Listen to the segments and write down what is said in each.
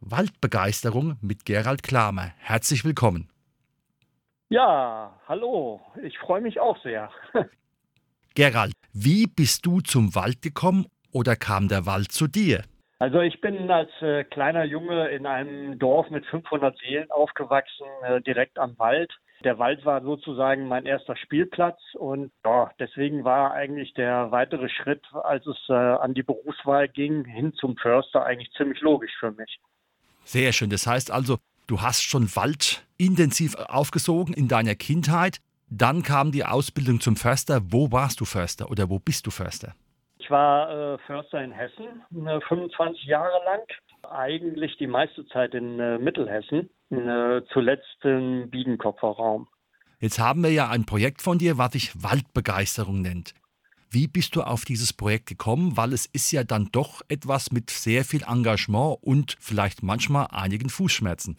Waldbegeisterung mit Gerald Klamer. Herzlich willkommen. Ja, hallo. Ich freue mich auch sehr. Gerald, wie bist du zum Wald gekommen oder kam der Wald zu dir? Also ich bin als äh, kleiner Junge in einem Dorf mit 500 Seelen aufgewachsen, äh, direkt am Wald. Der Wald war sozusagen mein erster Spielplatz und ja, deswegen war eigentlich der weitere Schritt, als es äh, an die Berufswahl ging, hin zum Förster eigentlich ziemlich logisch für mich. Sehr schön. Das heißt also, du hast schon Wald intensiv aufgesogen in deiner Kindheit. Dann kam die Ausbildung zum Förster. Wo warst du Förster oder wo bist du Förster? Ich war äh, Förster in Hessen, äh, 25 Jahre lang. Eigentlich die meiste Zeit in äh, Mittelhessen, äh, zuletzt im Biedenkopfer Raum. Jetzt haben wir ja ein Projekt von dir, was sich Waldbegeisterung nennt. Wie bist du auf dieses Projekt gekommen? Weil es ist ja dann doch etwas mit sehr viel Engagement und vielleicht manchmal einigen Fußschmerzen.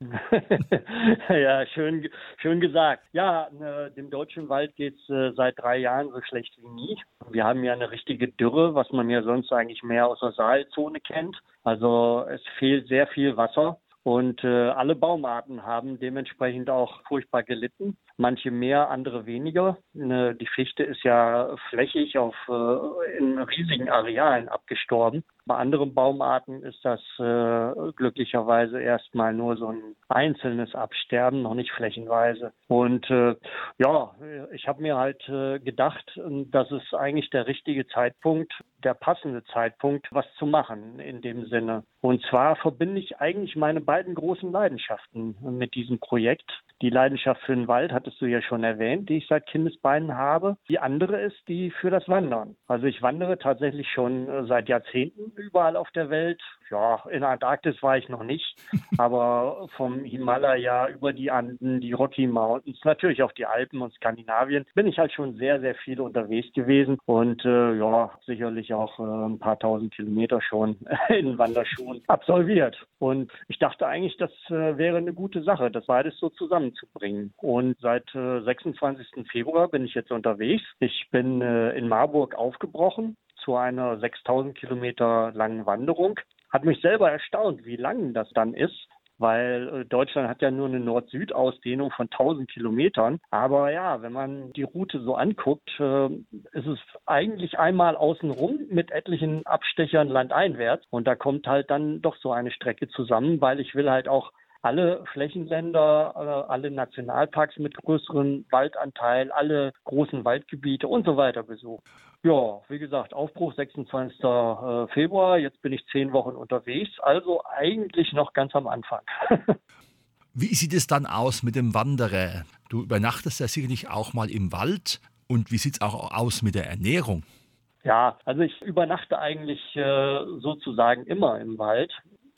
ja, schön, schön gesagt. Ja, äh, dem deutschen Wald geht es äh, seit drei Jahren so schlecht wie nie. Wir haben ja eine richtige Dürre, was man ja sonst eigentlich mehr aus der Saalzone kennt. Also es fehlt sehr viel Wasser. Und äh, alle Baumarten haben dementsprechend auch furchtbar gelitten. Manche mehr, andere weniger. Ne, die Fichte ist ja flächig auf äh, in riesigen Arealen abgestorben. Bei anderen Baumarten ist das äh, glücklicherweise erstmal nur so ein einzelnes Absterben, noch nicht flächenweise. Und äh, ja, ich habe mir halt äh, gedacht, dass es eigentlich der richtige Zeitpunkt, der passende Zeitpunkt, was zu machen in dem Sinne. Und zwar verbinde ich eigentlich meine beiden großen Leidenschaften mit diesem Projekt. Die Leidenschaft für den Wald hattest du ja schon erwähnt, die ich seit Kindesbeinen habe. Die andere ist die für das Wandern. Also ich wandere tatsächlich schon äh, seit Jahrzehnten überall auf der Welt. Ja, in Antarktis war ich noch nicht, aber vom Himalaya über die Anden, die Rocky Mountains, natürlich auch die Alpen und Skandinavien, bin ich halt schon sehr, sehr viel unterwegs gewesen und äh, ja, sicherlich auch äh, ein paar tausend Kilometer schon in Wanderschuhen absolviert. Und ich dachte eigentlich, das äh, wäre eine gute Sache, das beides so zusammenzubringen. Und seit 26. Äh, Februar bin ich jetzt unterwegs. Ich bin äh, in Marburg aufgebrochen zu einer 6000 Kilometer langen Wanderung. Hat mich selber erstaunt, wie lang das dann ist weil äh, Deutschland hat ja nur eine Nord-Süd-Ausdehnung von 1000 Kilometern. Aber ja, wenn man die Route so anguckt, äh, ist es eigentlich einmal außenrum mit etlichen Abstechern landeinwärts. Und da kommt halt dann doch so eine Strecke zusammen, weil ich will halt auch alle Flächenländer, äh, alle Nationalparks mit größerem Waldanteil, alle großen Waldgebiete und so weiter besuchen. Ja, wie gesagt, Aufbruch 26. Äh, Februar. Jetzt bin ich zehn Wochen unterwegs, also eigentlich noch ganz am Anfang. wie sieht es dann aus mit dem Wanderer? Du übernachtest ja sicherlich auch mal im Wald. Und wie sieht es auch aus mit der Ernährung? Ja, also ich übernachte eigentlich äh, sozusagen immer im Wald.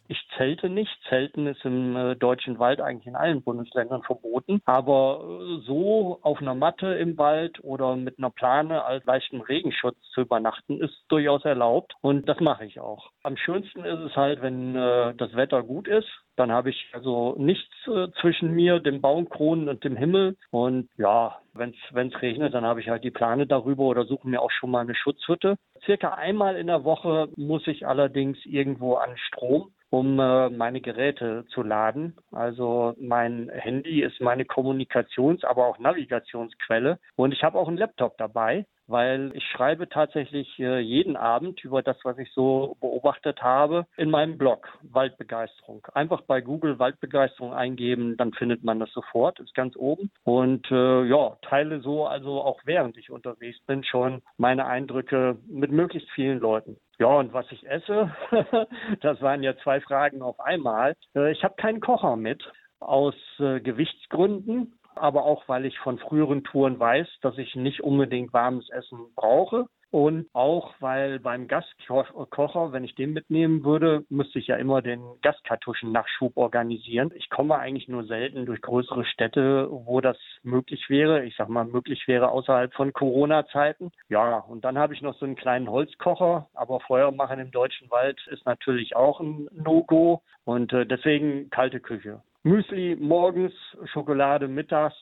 Ich zelte nicht. Zelten ist im äh, deutschen Wald eigentlich in allen Bundesländern verboten. Aber äh, so auf einer Matte im Wald oder mit einer Plane als leichten Regenschutz zu übernachten, ist durchaus erlaubt. Und das mache ich auch. Am schönsten ist es halt, wenn äh, das Wetter gut ist. Dann habe ich also nichts äh, zwischen mir, dem Baumkronen und dem Himmel. Und ja, wenn es regnet, dann habe ich halt die Plane darüber oder suche mir auch schon mal eine Schutzhütte. Circa einmal in der Woche muss ich allerdings irgendwo an Strom um äh, meine Geräte zu laden. Also mein Handy ist meine Kommunikations-, aber auch Navigationsquelle. Und ich habe auch einen Laptop dabei weil ich schreibe tatsächlich äh, jeden Abend über das, was ich so beobachtet habe, in meinem Blog Waldbegeisterung. Einfach bei Google Waldbegeisterung eingeben, dann findet man das sofort, ist ganz oben. Und äh, ja, teile so also auch während ich unterwegs bin schon meine Eindrücke mit möglichst vielen Leuten. Ja, und was ich esse, das waren ja zwei Fragen auf einmal. Äh, ich habe keinen Kocher mit aus äh, Gewichtsgründen aber auch weil ich von früheren Touren weiß, dass ich nicht unbedingt warmes Essen brauche. Und auch, weil beim Gaskocher, wenn ich den mitnehmen würde, müsste ich ja immer den Gaskartuschen-Nachschub organisieren. Ich komme eigentlich nur selten durch größere Städte, wo das möglich wäre. Ich sag mal, möglich wäre außerhalb von Corona-Zeiten. Ja, und dann habe ich noch so einen kleinen Holzkocher. Aber Feuer machen im deutschen Wald ist natürlich auch ein No-Go. Und äh, deswegen kalte Küche. Müsli morgens, Schokolade mittags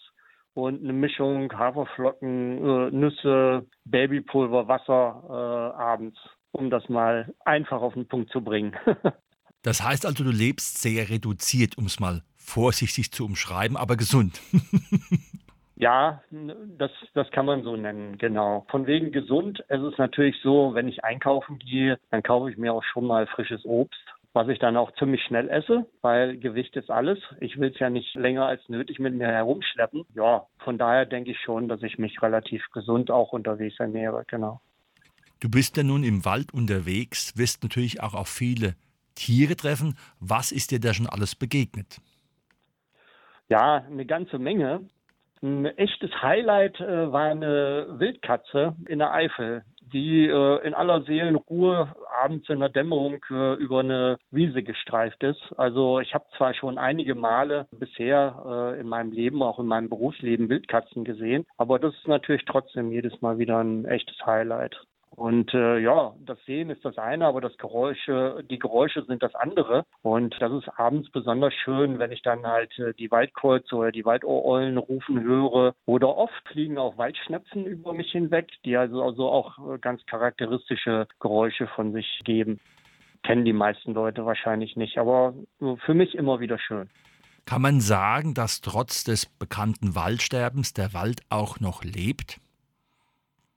und eine Mischung Haferflocken, äh, Nüsse, Babypulver, Wasser äh, abends, um das mal einfach auf den Punkt zu bringen. das heißt also, du lebst sehr reduziert, um es mal vorsichtig zu umschreiben, aber gesund. Ja, das, das kann man so nennen, genau. Von wegen gesund. Es ist natürlich so, wenn ich einkaufen gehe, dann kaufe ich mir auch schon mal frisches Obst was ich dann auch ziemlich schnell esse, weil Gewicht ist alles. Ich will es ja nicht länger als nötig mit mir herumschleppen. Ja, von daher denke ich schon, dass ich mich relativ gesund auch unterwegs ernähre, genau. Du bist ja nun im Wald unterwegs, wirst natürlich auch auf viele Tiere treffen. Was ist dir da schon alles begegnet? Ja, eine ganze Menge. Ein echtes Highlight äh, war eine Wildkatze in der Eifel die äh, in aller Seelenruhe abends in der Dämmerung äh, über eine Wiese gestreift ist. Also ich habe zwar schon einige Male bisher äh, in meinem Leben, auch in meinem Berufsleben Wildkatzen gesehen, aber das ist natürlich trotzdem jedes Mal wieder ein echtes Highlight. Und äh, ja, das Sehen ist das eine, aber das Geräusche, die Geräusche sind das andere. Und das ist abends besonders schön, wenn ich dann halt äh, die Waldkreuze oder die Waldohreulen rufen höre. Oder oft fliegen auch Waldschnepfen über mich hinweg, die also, also auch äh, ganz charakteristische Geräusche von sich geben. Kennen die meisten Leute wahrscheinlich nicht, aber für mich immer wieder schön. Kann man sagen, dass trotz des bekannten Waldsterbens der Wald auch noch lebt?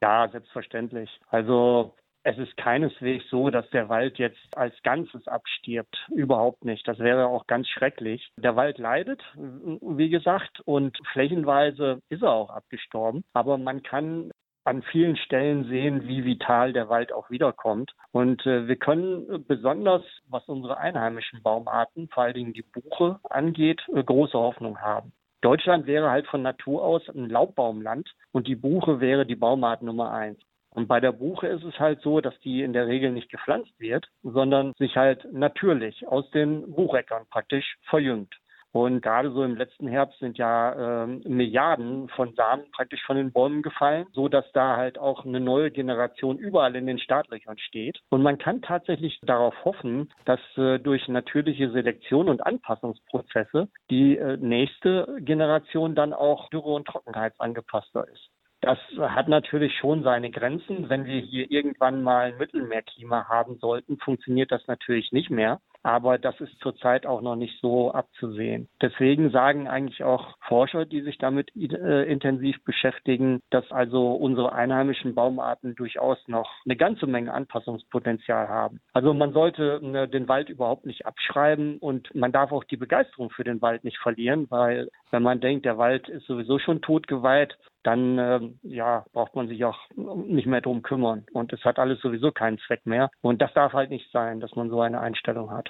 Ja, selbstverständlich. Also es ist keineswegs so, dass der Wald jetzt als Ganzes abstirbt. Überhaupt nicht. Das wäre auch ganz schrecklich. Der Wald leidet, wie gesagt, und flächenweise ist er auch abgestorben. Aber man kann an vielen Stellen sehen, wie vital der Wald auch wiederkommt. Und äh, wir können besonders, was unsere einheimischen Baumarten, vor allen Dingen die Buche angeht, äh, große Hoffnung haben. Deutschland wäre halt von Natur aus ein Laubbaumland und die Buche wäre die Baumart Nummer eins. Und bei der Buche ist es halt so, dass die in der Regel nicht gepflanzt wird, sondern sich halt natürlich aus den Bucheckern praktisch verjüngt. Und gerade so im letzten Herbst sind ja äh, Milliarden von Samen praktisch von den Bäumen gefallen, so dass da halt auch eine neue Generation überall in den Startlöchern steht. Und man kann tatsächlich darauf hoffen, dass äh, durch natürliche Selektion und Anpassungsprozesse die äh, nächste Generation dann auch dürre- und trockenheitsangepasster ist. Das hat natürlich schon seine Grenzen. Wenn wir hier irgendwann mal ein Mittelmeerklima haben sollten, funktioniert das natürlich nicht mehr. Aber das ist zurzeit auch noch nicht so abzusehen. Deswegen sagen eigentlich auch Forscher, die sich damit äh, intensiv beschäftigen, dass also unsere einheimischen Baumarten durchaus noch eine ganze Menge Anpassungspotenzial haben. Also man sollte äh, den Wald überhaupt nicht abschreiben und man darf auch die Begeisterung für den Wald nicht verlieren, weil wenn man denkt, der Wald ist sowieso schon totgeweiht, dann äh, ja, braucht man sich auch nicht mehr drum kümmern. Und es hat alles sowieso keinen Zweck mehr. Und das darf halt nicht sein, dass man so eine Einstellung hat.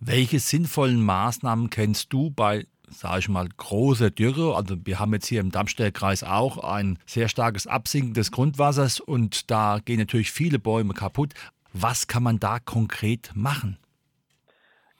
Welche sinnvollen Maßnahmen kennst du bei sage ich mal, großer Dürre. Also wir haben jetzt hier im Darmstädter-Kreis auch ein sehr starkes Absinken des Grundwassers und da gehen natürlich viele Bäume kaputt. Was kann man da konkret machen?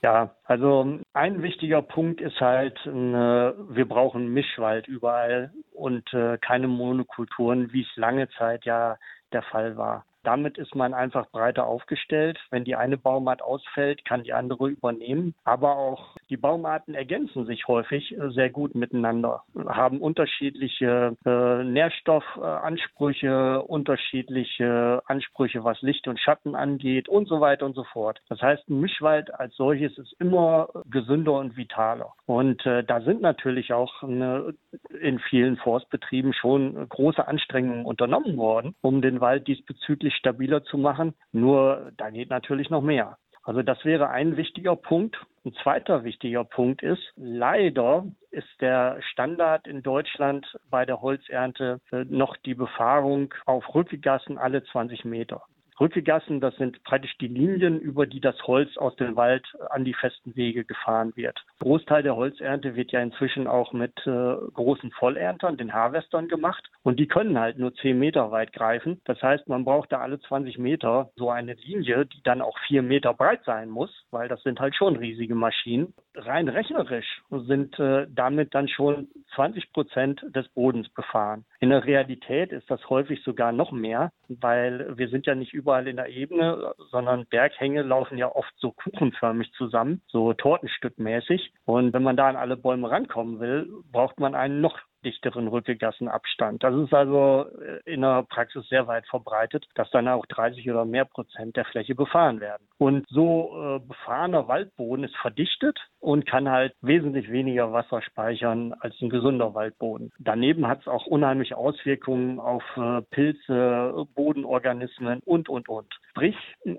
Ja, also ein wichtiger Punkt ist halt, äh, wir brauchen Mischwald überall und äh, keine Monokulturen, wie es lange Zeit ja der Fall war. Damit ist man einfach breiter aufgestellt. Wenn die eine Baumart ausfällt, kann die andere übernehmen. Aber auch die Baumarten ergänzen sich häufig äh, sehr gut miteinander, haben unterschiedliche äh, Nährstoffansprüche, unterschiedliche Ansprüche, was Licht und Schatten angeht und so weiter und so fort. Das heißt, ein Mischwald als solches ist immer gesünder und vitaler. Und äh, da sind natürlich auch eine, in vielen Forstbetrieben schon große Anstrengungen unternommen worden, um den Wald diesbezüglich stabiler zu machen. Nur da geht natürlich noch mehr. Also das wäre ein wichtiger Punkt. Ein zweiter wichtiger Punkt ist, leider ist der Standard in Deutschland bei der Holzernte äh, noch die Befahrung auf Rückgassen alle 20 Meter. Rückegassen, das sind praktisch die Linien, über die das Holz aus dem Wald an die festen Wege gefahren wird. Großteil der Holzernte wird ja inzwischen auch mit äh, großen Vollerntern, den Harvestern gemacht und die können halt nur zehn Meter weit greifen. Das heißt, man braucht da alle 20 Meter so eine Linie, die dann auch vier Meter breit sein muss, weil das sind halt schon riesige Maschinen. Rein rechnerisch sind äh, damit dann schon 20 Prozent des Bodens befahren. In der Realität ist das häufig sogar noch mehr, weil wir sind ja nicht überall in der Ebene, sondern Berghänge laufen ja oft so kuchenförmig zusammen, so tortenstückmäßig. Und wenn man da an alle Bäume rankommen will, braucht man einen noch dichteren Rückegassenabstand. Das ist also äh, in der Praxis sehr weit verbreitet, dass dann auch 30 oder mehr Prozent der Fläche befahren werden. Und so äh, befahrener Waldboden ist verdichtet und kann halt wesentlich weniger Wasser speichern als ein gesunder Waldboden. Daneben hat es auch unheimliche Auswirkungen auf äh, Pilze, Bodenorganismen und, und, und. Sprich,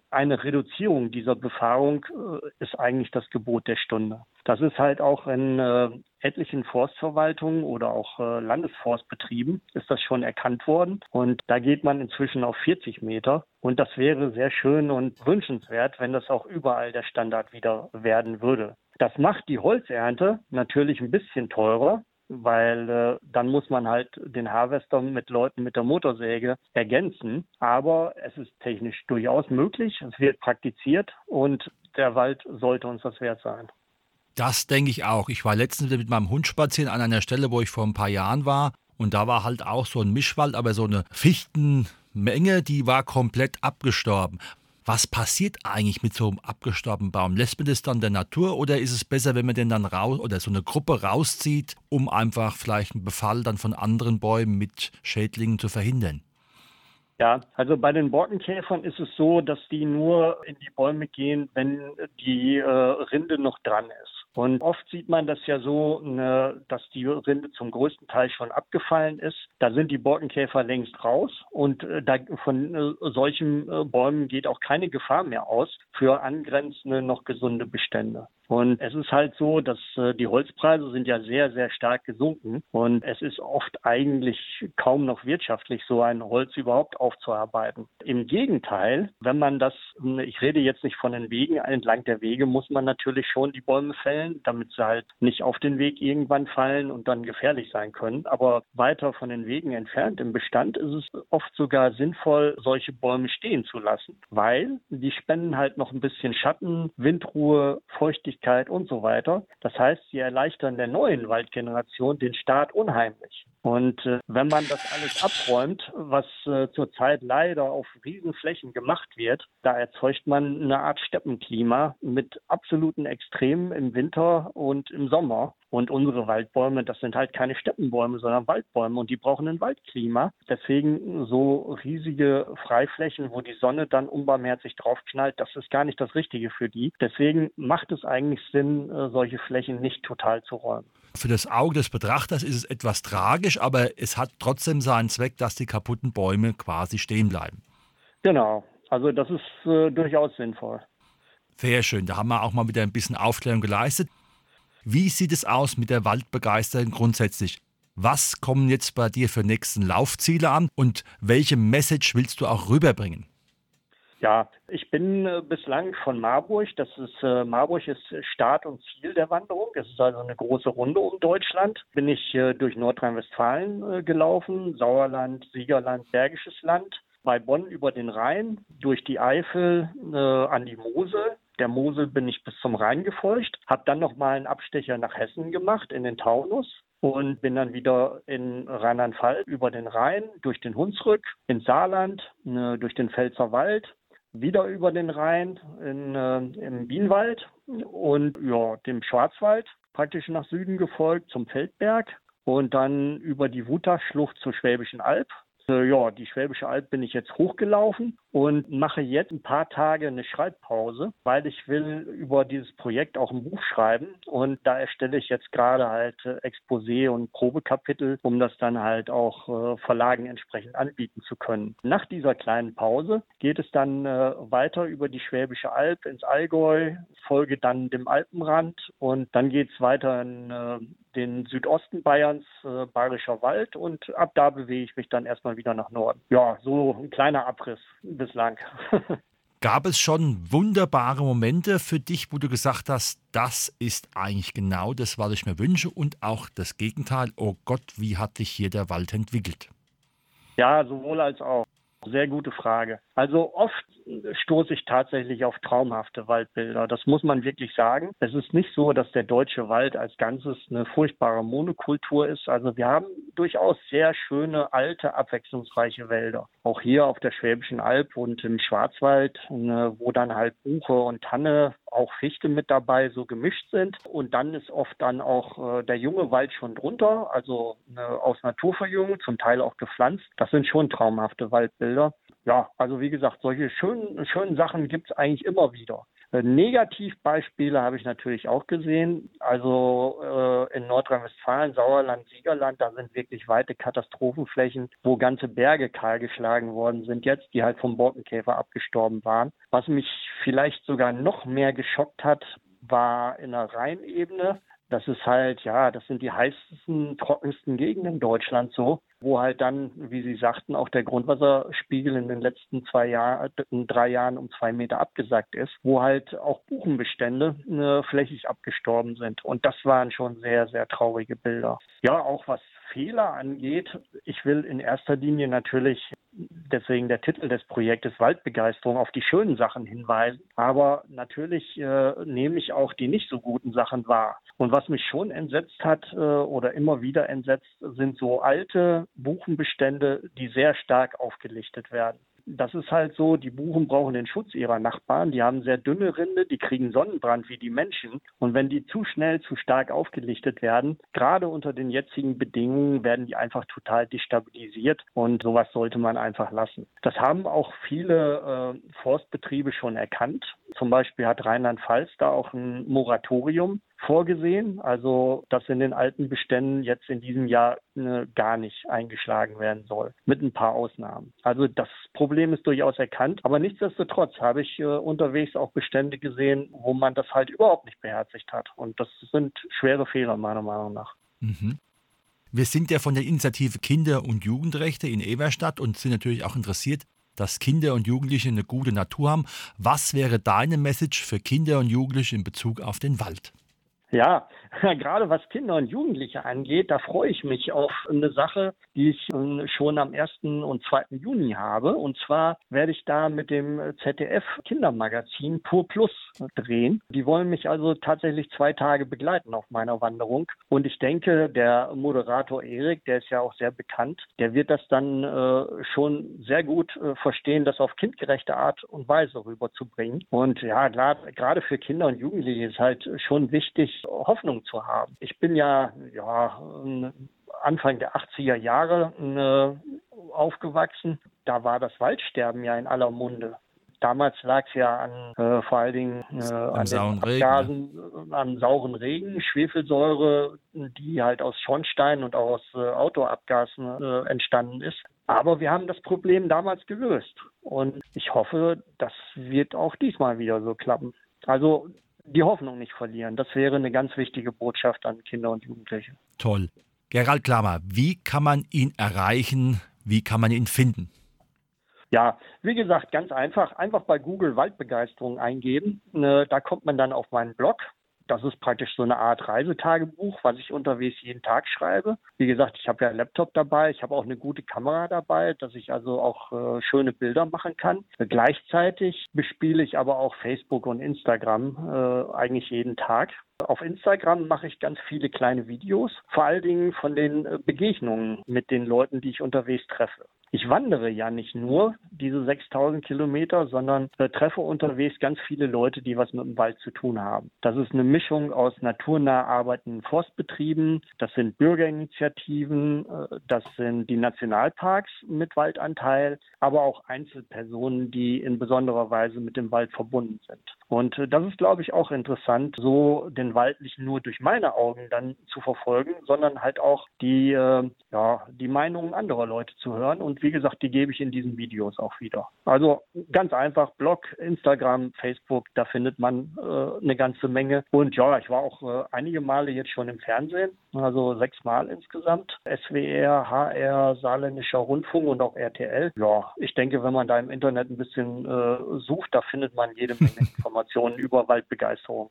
eine Reduzierung dieser Befahrung ist eigentlich das Gebot der Stunde. Das ist halt auch äh, etlichen Forstverwaltungen oder auch äh, Landesforstbetrieben ist das schon erkannt worden. Und da geht man inzwischen auf 40 Meter. Und das wäre sehr schön und wünschenswert, wenn das auch überall der Standard wieder werden würde. Das macht die Holzernte natürlich ein bisschen teurer, weil äh, dann muss man halt den Harvester mit Leuten mit der Motorsäge ergänzen. Aber es ist technisch durchaus möglich, es wird praktiziert und der Wald sollte uns das wert sein. Das denke ich auch. Ich war letztens mit meinem Hund spazieren an einer Stelle, wo ich vor ein paar Jahren war. Und da war halt auch so ein Mischwald, aber so eine Fichtenmenge, die war komplett abgestorben. Was passiert eigentlich mit so einem abgestorbenen Baum? Lässt man das dann der Natur oder ist es besser, wenn man den dann raus oder so eine Gruppe rauszieht, um einfach vielleicht einen Befall dann von anderen Bäumen mit Schädlingen zu verhindern? Ja, also bei den Borkenkäfern ist es so, dass die nur in die Bäume gehen, wenn die äh, Rinde noch dran ist. Und oft sieht man das ja so, ne, dass die Rinde zum größten Teil schon abgefallen ist. Da sind die Borkenkäfer längst raus und äh, da, von äh, solchen äh, Bäumen geht auch keine Gefahr mehr aus für angrenzende noch gesunde Bestände. Und es ist halt so, dass äh, die Holzpreise sind ja sehr, sehr stark gesunken und es ist oft eigentlich kaum noch wirtschaftlich, so ein Holz überhaupt aufzuarbeiten. Im Gegenteil, wenn man das, ich rede jetzt nicht von den Wegen, entlang der Wege muss man natürlich schon die Bäume fällen, damit sie halt nicht auf den Weg irgendwann fallen und dann gefährlich sein können. Aber weiter von den Wegen entfernt im Bestand ist es oft sogar sinnvoll, solche Bäume stehen zu lassen, weil die spenden halt noch ein bisschen Schatten, Windruhe, Feuchtigkeit Feuchtigkeit und so weiter. Das heißt, sie erleichtern der neuen Waldgeneration den Start unheimlich. Und äh, wenn man das alles abräumt, was äh, zurzeit leider auf Riesenflächen gemacht wird, da erzeugt man eine Art Steppenklima mit absoluten Extremen im Winter und im Sommer. Und unsere Waldbäume, das sind halt keine Steppenbäume, sondern Waldbäume und die brauchen ein Waldklima. Deswegen so riesige Freiflächen, wo die Sonne dann unbarmherzig draufknallt, das ist gar nicht das Richtige für die. Deswegen macht es eigentlich Sinn, äh, solche Flächen nicht total zu räumen. Für das Auge des Betrachters ist es etwas tragisch, aber es hat trotzdem seinen Zweck, dass die kaputten Bäume quasi stehen bleiben. Genau, also das ist äh, durchaus sinnvoll. Sehr schön, da haben wir auch mal wieder ein bisschen Aufklärung geleistet. Wie sieht es aus mit der Waldbegeisterung grundsätzlich? Was kommen jetzt bei dir für nächsten Laufziele an und welche Message willst du auch rüberbringen? Ja, ich bin äh, bislang von Marburg. Das ist äh, Marburg ist Start und Ziel der Wanderung. Es ist also eine große Runde um Deutschland. Bin ich äh, durch Nordrhein-Westfalen gelaufen, Sauerland, Siegerland, Bergisches Land, bei Bonn über den Rhein, durch die Eifel an die Mosel. Der Mosel bin ich bis zum Rhein gefolgt, habe dann noch mal einen Abstecher nach Hessen gemacht in den Taunus und bin dann wieder in Rheinland-Pfalz über den Rhein, durch den Hunsrück, ins Saarland, äh, durch den Pfälzer Wald, wieder über den Rhein in, äh, im Bienenwald und ja, dem Schwarzwald praktisch nach Süden gefolgt zum Feldberg und dann über die Wutachschlucht zur Schwäbischen Alb ja, die Schwäbische Alb bin ich jetzt hochgelaufen und mache jetzt ein paar Tage eine Schreibpause, weil ich will über dieses Projekt auch ein Buch schreiben und da erstelle ich jetzt gerade halt äh, Exposé und Probekapitel, um das dann halt auch äh, Verlagen entsprechend anbieten zu können. Nach dieser kleinen Pause geht es dann weiter über die Schwäbische Alb ins Allgäu, folge dann dem Alpenrand und dann geht es weiter in den Südosten Bayerns, äh, Bayerischer Wald und ab da bewege ich mich dann erstmal wieder nach Norden. Ja, so ein kleiner Abriss. Bis bislang. Gab es schon wunderbare Momente für dich, wo du gesagt hast, das ist eigentlich genau das, was ich mir wünsche und auch das Gegenteil, oh Gott, wie hat sich hier der Wald entwickelt? Ja, sowohl als auch. Sehr gute Frage. Also oft stoße ich tatsächlich auf traumhafte Waldbilder. Das muss man wirklich sagen. Es ist nicht so, dass der deutsche Wald als Ganzes eine furchtbare Monokultur ist. Also wir haben durchaus sehr schöne, alte, abwechslungsreiche Wälder. Auch hier auf der Schwäbischen Alb und im Schwarzwald, ne, wo dann halt Buche und Tanne, auch Fichte mit dabei, so gemischt sind. Und dann ist oft dann auch äh, der junge Wald schon drunter, also ne, aus Naturverjüngung, zum Teil auch gepflanzt. Das sind schon traumhafte Waldbilder ja, also wie gesagt, solche schönen, schönen Sachen gibt es eigentlich immer wieder. Äh, Negativbeispiele habe ich natürlich auch gesehen. Also äh, in Nordrhein-Westfalen, Sauerland, Siegerland, da sind wirklich weite Katastrophenflächen, wo ganze Berge kahlgeschlagen worden sind jetzt, die halt vom Borkenkäfer abgestorben waren. Was mich vielleicht sogar noch mehr geschockt hat, war in der Rheinebene. Das ist halt, ja, das sind die heißesten, trockensten Gegenden Deutschlands so, wo halt dann, wie Sie sagten, auch der Grundwasserspiegel in den letzten zwei Jahren, drei Jahren um zwei Meter abgesackt ist, wo halt auch Buchenbestände äh, flächig abgestorben sind. Und das waren schon sehr, sehr traurige Bilder. Ja, auch was Fehler angeht, ich will in erster Linie natürlich deswegen der Titel des Projektes Waldbegeisterung auf die schönen Sachen hinweisen. Aber natürlich äh, nehme ich auch die nicht so guten Sachen wahr. Und was mich schon entsetzt hat äh, oder immer wieder entsetzt, sind so alte Buchenbestände, die sehr stark aufgelichtet werden das ist halt so, die Buchen brauchen den Schutz ihrer Nachbarn. Die haben sehr dünne Rinde, die kriegen Sonnenbrand wie die Menschen. Und wenn die zu schnell, zu stark aufgelichtet werden, gerade unter den jetzigen Bedingungen, werden die einfach total destabilisiert. Und sowas sollte man einfach lassen. Das haben auch viele äh, Forstbetriebe schon erkannt. Zum Beispiel hat Rheinland-Pfalz da auch ein Moratorium vorgesehen, also dass in den alten Beständen jetzt in diesem Jahr äh, gar nicht eingeschlagen werden soll, mit ein paar Ausnahmen. Also das Problem ist durchaus erkannt, aber nichtsdestotrotz habe ich äh, unterwegs auch Bestände gesehen, wo man das halt überhaupt nicht beherzigt hat. Und das sind schwere Fehler meiner Meinung nach. Mhm. Wir sind ja von der Initiative Kinder- und Jugendrechte in Everstadt und sind natürlich auch interessiert, dass Kinder und Jugendliche eine gute Natur haben. Was wäre deine Message für Kinder und Jugendliche in Bezug auf den Wald? Ja, gerade was Kinder und Jugendliche angeht, da freue ich mich auf eine Sache, die ich ähm, schon am 1. und 2. Juni habe. Und zwar werde ich da mit dem ZDF Kindermagazin Pur Plus drehen. Die wollen mich also tatsächlich zwei Tage begleiten auf meiner Wanderung. Und ich denke, der Moderator Erik, der ist ja auch sehr bekannt, der wird das dann äh, schon sehr gut äh, verstehen, das auf kindgerechte Art und Weise rüberzubringen. Und ja, gerade für Kinder und Jugendliche ist halt schon wichtig, Hoffnung zu haben. Ich bin ja, ja, Anfang der 80er Jahre äh, aufgewachsen. Da war das Waldsterben ja in aller Munde. Damals lag es ja an äh, vor allen Dingen äh, an sauren Abgasen, Regen, äh, an sauren Regen, Schwefelsäure, die halt aus Schornsteinen und auch aus äh, Autoabgasen äh, entstanden ist. Aber wir haben das Problem damals gelöst. Und ich hoffe, das wird auch diesmal wieder so klappen. Also die Hoffnung nicht verlieren. Das wäre eine ganz wichtige Botschaft an Kinder und Jugendliche. Toll. Gerald Klammer, wie kann man ihn erreichen? Wie kann man ihn finden? Ja, wie gesagt, ganz einfach. Einfach bei Google Waldbegeisterung eingeben. Ne, da kommt man dann auf meinen Blog. Das ist praktisch so eine Art Reisetagebuch, was ich unterwegs jeden Tag schreibe. Wie gesagt, ich habe ja einen Laptop dabei, ich habe auch eine gute Kamera dabei, dass ich also auch äh, schöne Bilder machen kann. Gleichzeitig bespiele ich aber auch Facebook und Instagram äh, eigentlich jeden Tag. Auf Instagram mache ich ganz viele kleine Videos, vor allen Dingen von den äh, Begegnungen mit den Leuten, die ich unterwegs treffe ich wandere ja nicht nur diese 6000 Kilometer, sondern äh, treffe unterwegs ganz viele Leute, die was mit dem Wald zu tun haben. Das ist eine Mischung aus naturnah arbeitenden Forstbetrieben, das sind Bürgerinitiativen, äh, das sind die Nationalparks mit Waldanteil, aber auch Einzelpersonen, die in besonderer Weise mit dem Wald verbunden sind. Und äh, das ist, glaube ich, auch interessant, so den Wald nicht nur durch meine Augen dann zu verfolgen, sondern halt auch die, äh, ja, die Meinungen anderer Leute zu hören. Und wie gesagt, die gebe ich in diesen Videos auch wieder. Also ganz einfach, Blog, Instagram, Facebook, da findet man äh, eine ganze Menge. Und ja, ich war auch äh, einige Male jetzt schon im Fernsehen, also sechs Mal insgesamt. SWR, HR, Saarländischer Rundfunk und auch RTL. Ja, ich denke, wenn man da im Internet ein bisschen äh, sucht, da findet man jede Menge Informationen über Waldbegeisterung.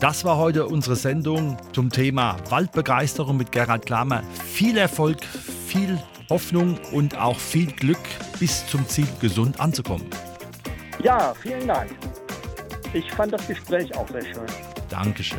Das war heute unsere Sendung zum Thema Waldbegeisterung mit Gerald Klammer. Viel Erfolg, viel Hoffnung und auch viel Glück, bis zum Ziel gesund anzukommen. Ja, vielen Dank. Ich fand das Gespräch auch sehr schön. Dankeschön.